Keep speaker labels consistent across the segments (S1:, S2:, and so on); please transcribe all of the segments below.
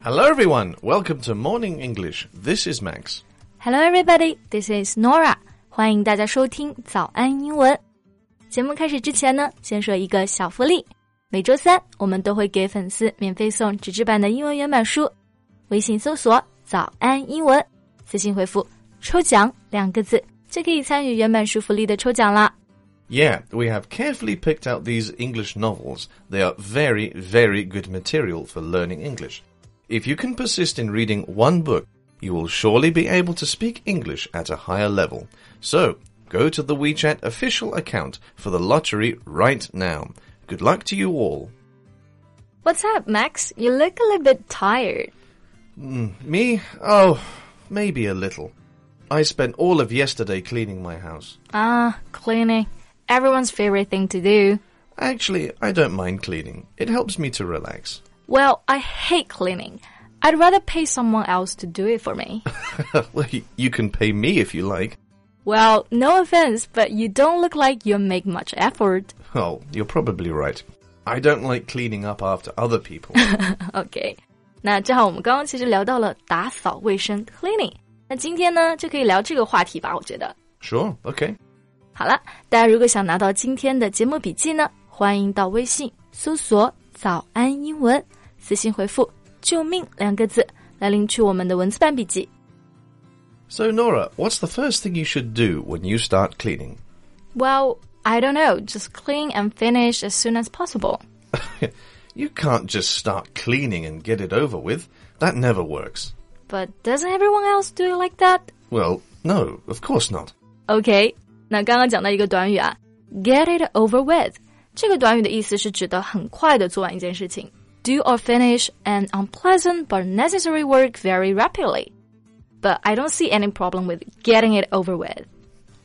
S1: Hello, everyone. Welcome to Morning English. This is Max.
S2: Hello, everybody. This is Nora. 欢迎大家收听早安英文。节目开始之前呢，先说一个小福利。每周三我们都会给粉丝免费送纸质版的英文原版书。微信搜索“早安英文”，私信回复“抽奖”两个字，就可以参与原版书福利的抽奖啦。
S1: Yeah, we have carefully picked out these English novels. They are very, very good material for learning English. If you can persist in reading one book, you will surely be able to speak English at a higher level. So, go to the WeChat official account for the lottery right now. Good luck to you all.
S2: What's up, Max? You look a little bit tired.
S1: Me? Oh, maybe a little. I spent all of yesterday cleaning my house.
S2: Ah, cleaning. Everyone's favorite thing to do.
S1: Actually, I don't mind cleaning. It helps me to relax.
S2: Well, I hate cleaning. I'd rather pay someone else to do it for me.
S1: well, y- you can pay me if you like.
S2: well, no offense, but you don't look like you make much effort.
S1: Oh, you're probably right. I don't like cleaning up after other people.
S2: OK，那正好我们刚刚其实聊到了打扫卫生 （cleaning），那今天呢就可以聊这个话题吧，我觉得。
S1: sure, okay.
S2: 好了，大家如果想拿到今天的节目笔记呢，欢迎到微信搜索“早安英文”，私信回复“救命”两个字来领取我们的文字版笔记。
S1: So, Nora, what's the first thing you should do when you start cleaning?
S2: Well, I don't know, just clean and finish as soon as possible.
S1: You can't just start cleaning and get it over with. That never works.
S2: But doesn't everyone else do it like that?
S1: Well, no, of course not.
S2: OK， 那刚刚讲到一个短语啊，get it over with。这个短语的意思是指的很快的做完一件事情，do or finish an unpleasant but necessary work very rapidly. But I don't see any problem with getting it over with.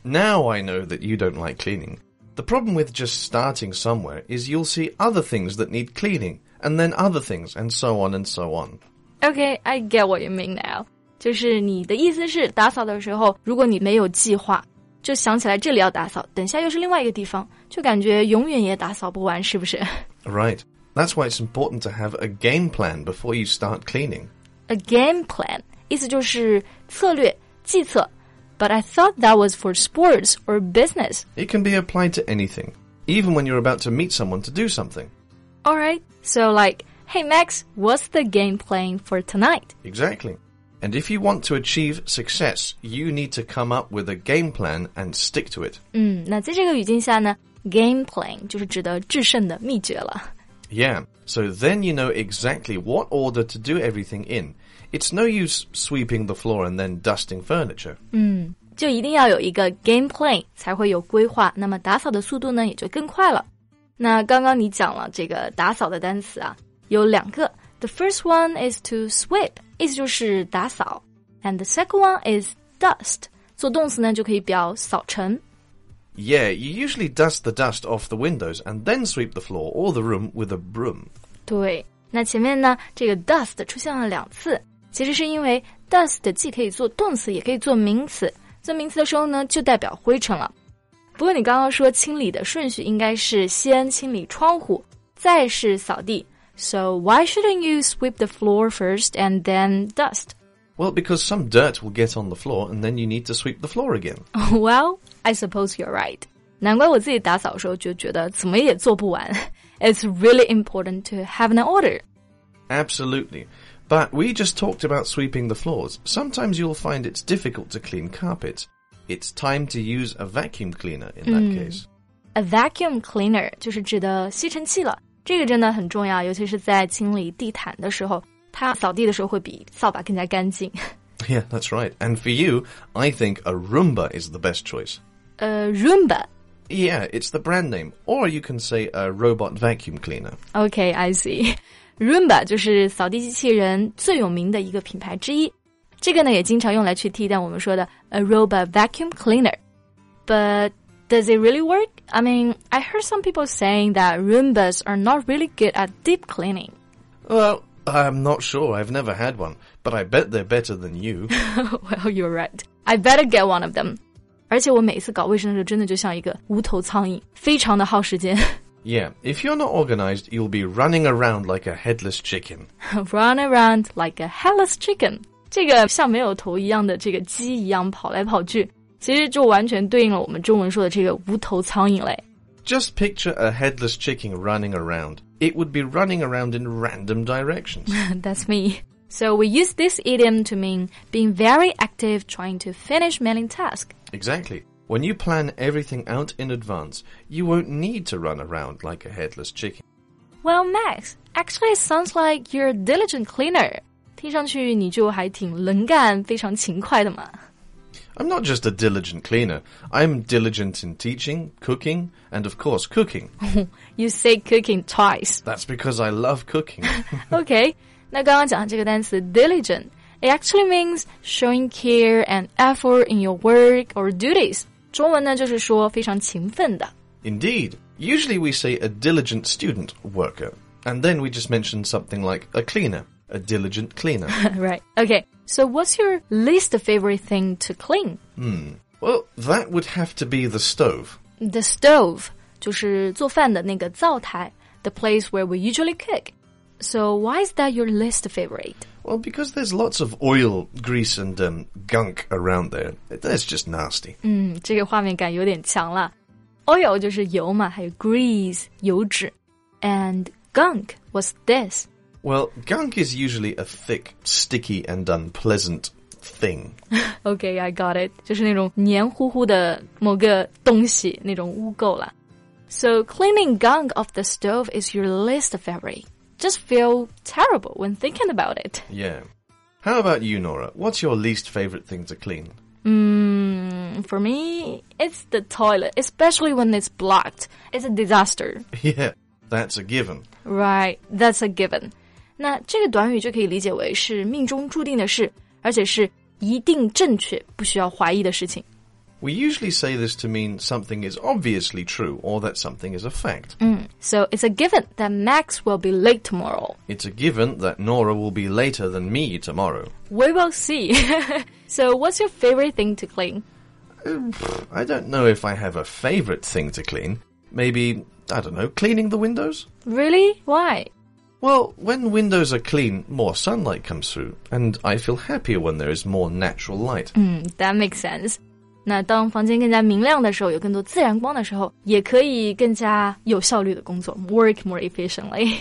S1: Now I know that you don't like cleaning. The problem with just starting somewhere is you'll see other things that need cleaning, and then other things, and so on and so on.
S2: OK, I get what you mean now. 就是你的意思是打扫的时候，如果你没有计划， 就想起来这里要打扫，等下又是另外一个地方，就感觉永远也打扫不完，是不是
S1: Right. That's why it's important to have a game plan before you start cleaning.
S2: ？A game plan 意思就是策略、计策。But I thought that was for sports or business.
S1: It can be applied to anything, even when you're about to meet someone to do something.
S2: Alright, so like, hey Max, what's the game plan for tonight?
S1: Exactly. And if you want to achieve success, you need to come up with a game plan and stick to it.
S2: 嗯，那在这个语境下呢，game plan 就是指的制胜的秘诀了。
S1: Yeah, so then you know exactly what order to do everything in. It's no use sweeping the floor and then dusting furniture.
S2: 就一定要有一个 game plan，才会有规划，那么打扫的速度呢也就更快了。那刚刚你讲了这个打扫的单词啊，有两个。The first one is to sweep， 意思就是打扫，and the second one is dust，做动词呢就可以表扫尘。
S1: Yeah, you usually dust the dust off the windows and then sweep the floor or the room with a broom.
S2: 对，那前面呢这个 dust 出现了两次，其实是因为 dust 既可以做动词，也可以做名词。做名词的时候呢，就代表灰尘了。不过你刚刚说清理的顺序应该是先清理窗户，再是扫地。 So why shouldn't you sweep the floor first and then dust?
S1: Well, because some dirt will get on the floor and then you need to sweep the floor again.
S2: Well, I suppose you're right. 难怪我自己打扫的时候就觉得怎么也做不完。It's really important to have an order.
S1: Absolutely. But we just talked about sweeping the floors. Sometimes you'll find it's difficult to clean carpets. It's time to use a vacuum cleaner in that case.
S2: A vacuum cleaner 就是指的吸尘器了， 这个真的很重要，尤其是在清理地毯的时候，它扫地的时候会比扫把更加干净。
S1: Yeah, that's right. And for you, I think a Roomba is the best choice.
S2: 呃，Roomba。
S1: Yeah, it's the brand name. Or you can say a robot vacuum cleaner.
S2: OK, I see. Roomba 就是扫地机器人最有名的一个品牌之一。这个呢，也经常用来去替代我们说的 a robot vacuum cleaner。But does it really work? I mean, I heard some people saying that Roombas are not really good at deep cleaning.
S1: Well, I'm not sure. I've never had one. But I bet they're better than you.
S2: well, you're right. I better get one of them. 而且我每次搞卫生的时候，真的就像一个无头苍蝇，非常的耗时间。
S1: Yeah, if you're not organized, you'll be running around like a headless chicken.
S2: Run around like a headless chicken，这个像没有头一样的这个鸡一样跑来跑去， 其实就完全对应了我们中文说的这个无头苍蝇嘞。
S1: Just picture a headless chicken running around. It would be running around in random directions.
S2: That's me. So we use this idiom to mean being very active trying to finish many tasks.
S1: exactly. When you plan everything out in advance, you won't need to run around like a headless chicken.
S2: Well, Max, actually it sounds like you're a diligent cleaner. 听上去你就还挺能干、非常勤快的嘛。
S1: I'm not just a diligent cleaner. I'm diligent in teaching, cooking, and of course cooking.
S2: You say cooking twice.
S1: That's because I love cooking.
S2: Okay. 那刚刚讲的这个单词 diligent, it actually means showing care and effort in your work or duties. 中文呢就是说非常勤奋的。
S1: Indeed. Usually we say a diligent student worker, and then we just mention something like a cleaner, a diligent cleaner.
S2: right. Okay. So what's your least favorite thing to clean?
S1: well, that would have to be the stove.
S2: The stove 就是做饭的那个灶台，the place where we usually cook. So why is that your least favorite?
S1: Well, because there's lots of oil, grease, and um, gunk around there. That's just nasty.
S2: 嗯，这个画面感有点强了。Oil 就是油嘛，还有 grease 油脂，and gunk was this.
S1: Well, gunk is usually a thick, sticky, and unpleasant thing.
S2: Okay, I got it. 就是那种黏糊糊的某个东西，那种污垢啦。So cleaning gunk off the stove is your least favorite. Just feel terrible when thinking about it.
S1: Yeah. How about you, Nora? What's your least favorite thing to clean?
S2: Mm, for me, it's the toilet, especially when it's blocked. It's a disaster.
S1: yeah, that's a given.
S2: Right, that's a given. 那这个短语就可以理解为是命中注定的事，而且是一定正确、不需要怀疑的事情。
S1: We usually say this to mean something is obviously true or that something is a fact.
S2: So it's a given that Max will be late tomorrow.
S1: It's a given that Nora will be later than me tomorrow.
S2: We will see. so what's your favorite thing to clean?
S1: I don't know if I have a favorite thing to clean. Maybe, I don't know, cleaning the windows?
S2: Really? Why?
S1: Well, when windows are clean, more sunlight comes through, and I feel happier when there is more natural light.
S2: That makes sense. 那当房间更加明亮的时候，有更多自然光的时候，也可以更加有效率的工作，work more efficiently.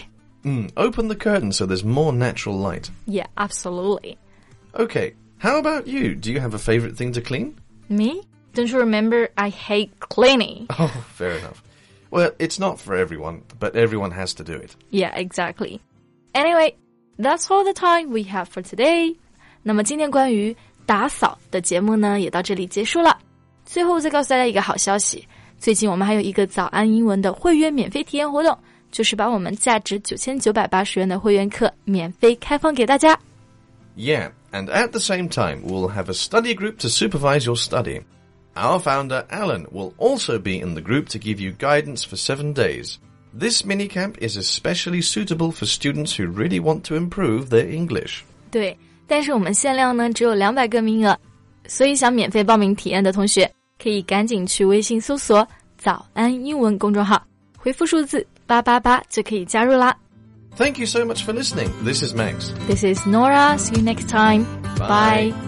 S1: Mm, open the curtain so there's more natural light.
S2: yeah, absolutely.
S1: Okay, how about you? Do you have a favorite thing to clean?
S2: Me? Don't you remember I hate cleaning?
S1: Oh, fair enough. Well, it's not for everyone, but everyone has to do it.
S2: Yeah, exactly. Anyway, that's all the time we have for today. 那么今天关于打扫的节目呢，也到这里结束了。最后再告诉大家一个好消息，最近我们还有一个早安英文的会员免费体验活动，就是把我们价值九千九百八十元的会员课免费开放给大家。
S1: Yeah, and at the same time, we'll have a study group to supervise your study. Our founder, Alan, will also be in the group to give you guidance for seven days. This mini camp is especially suitable for students who really want to improve their English.
S2: 对，但是我们限量呢只有两百个名额，所以想免费报名体验的同学，可以赶紧去微信搜索“早安英文”公众号，回复数字八八八就可以加入啦。
S1: Thank you so much for listening. This is Max.
S2: This is Nora. See you next time.
S1: Bye.
S2: Bye.